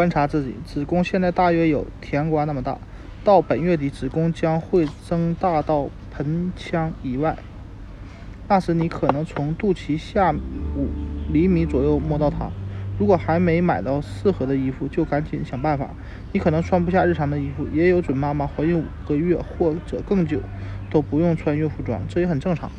观察自己子宫现在大约有甜瓜那么大到本月底子宫将会增大到盆腔以外。那时你可能从肚脐下五厘米左右摸到它如果还没买到适合的衣服就赶紧想办法。你可能穿不下日常的衣服也有准妈妈怀孕五个月或者更久都不用穿孕妇装这也很正常。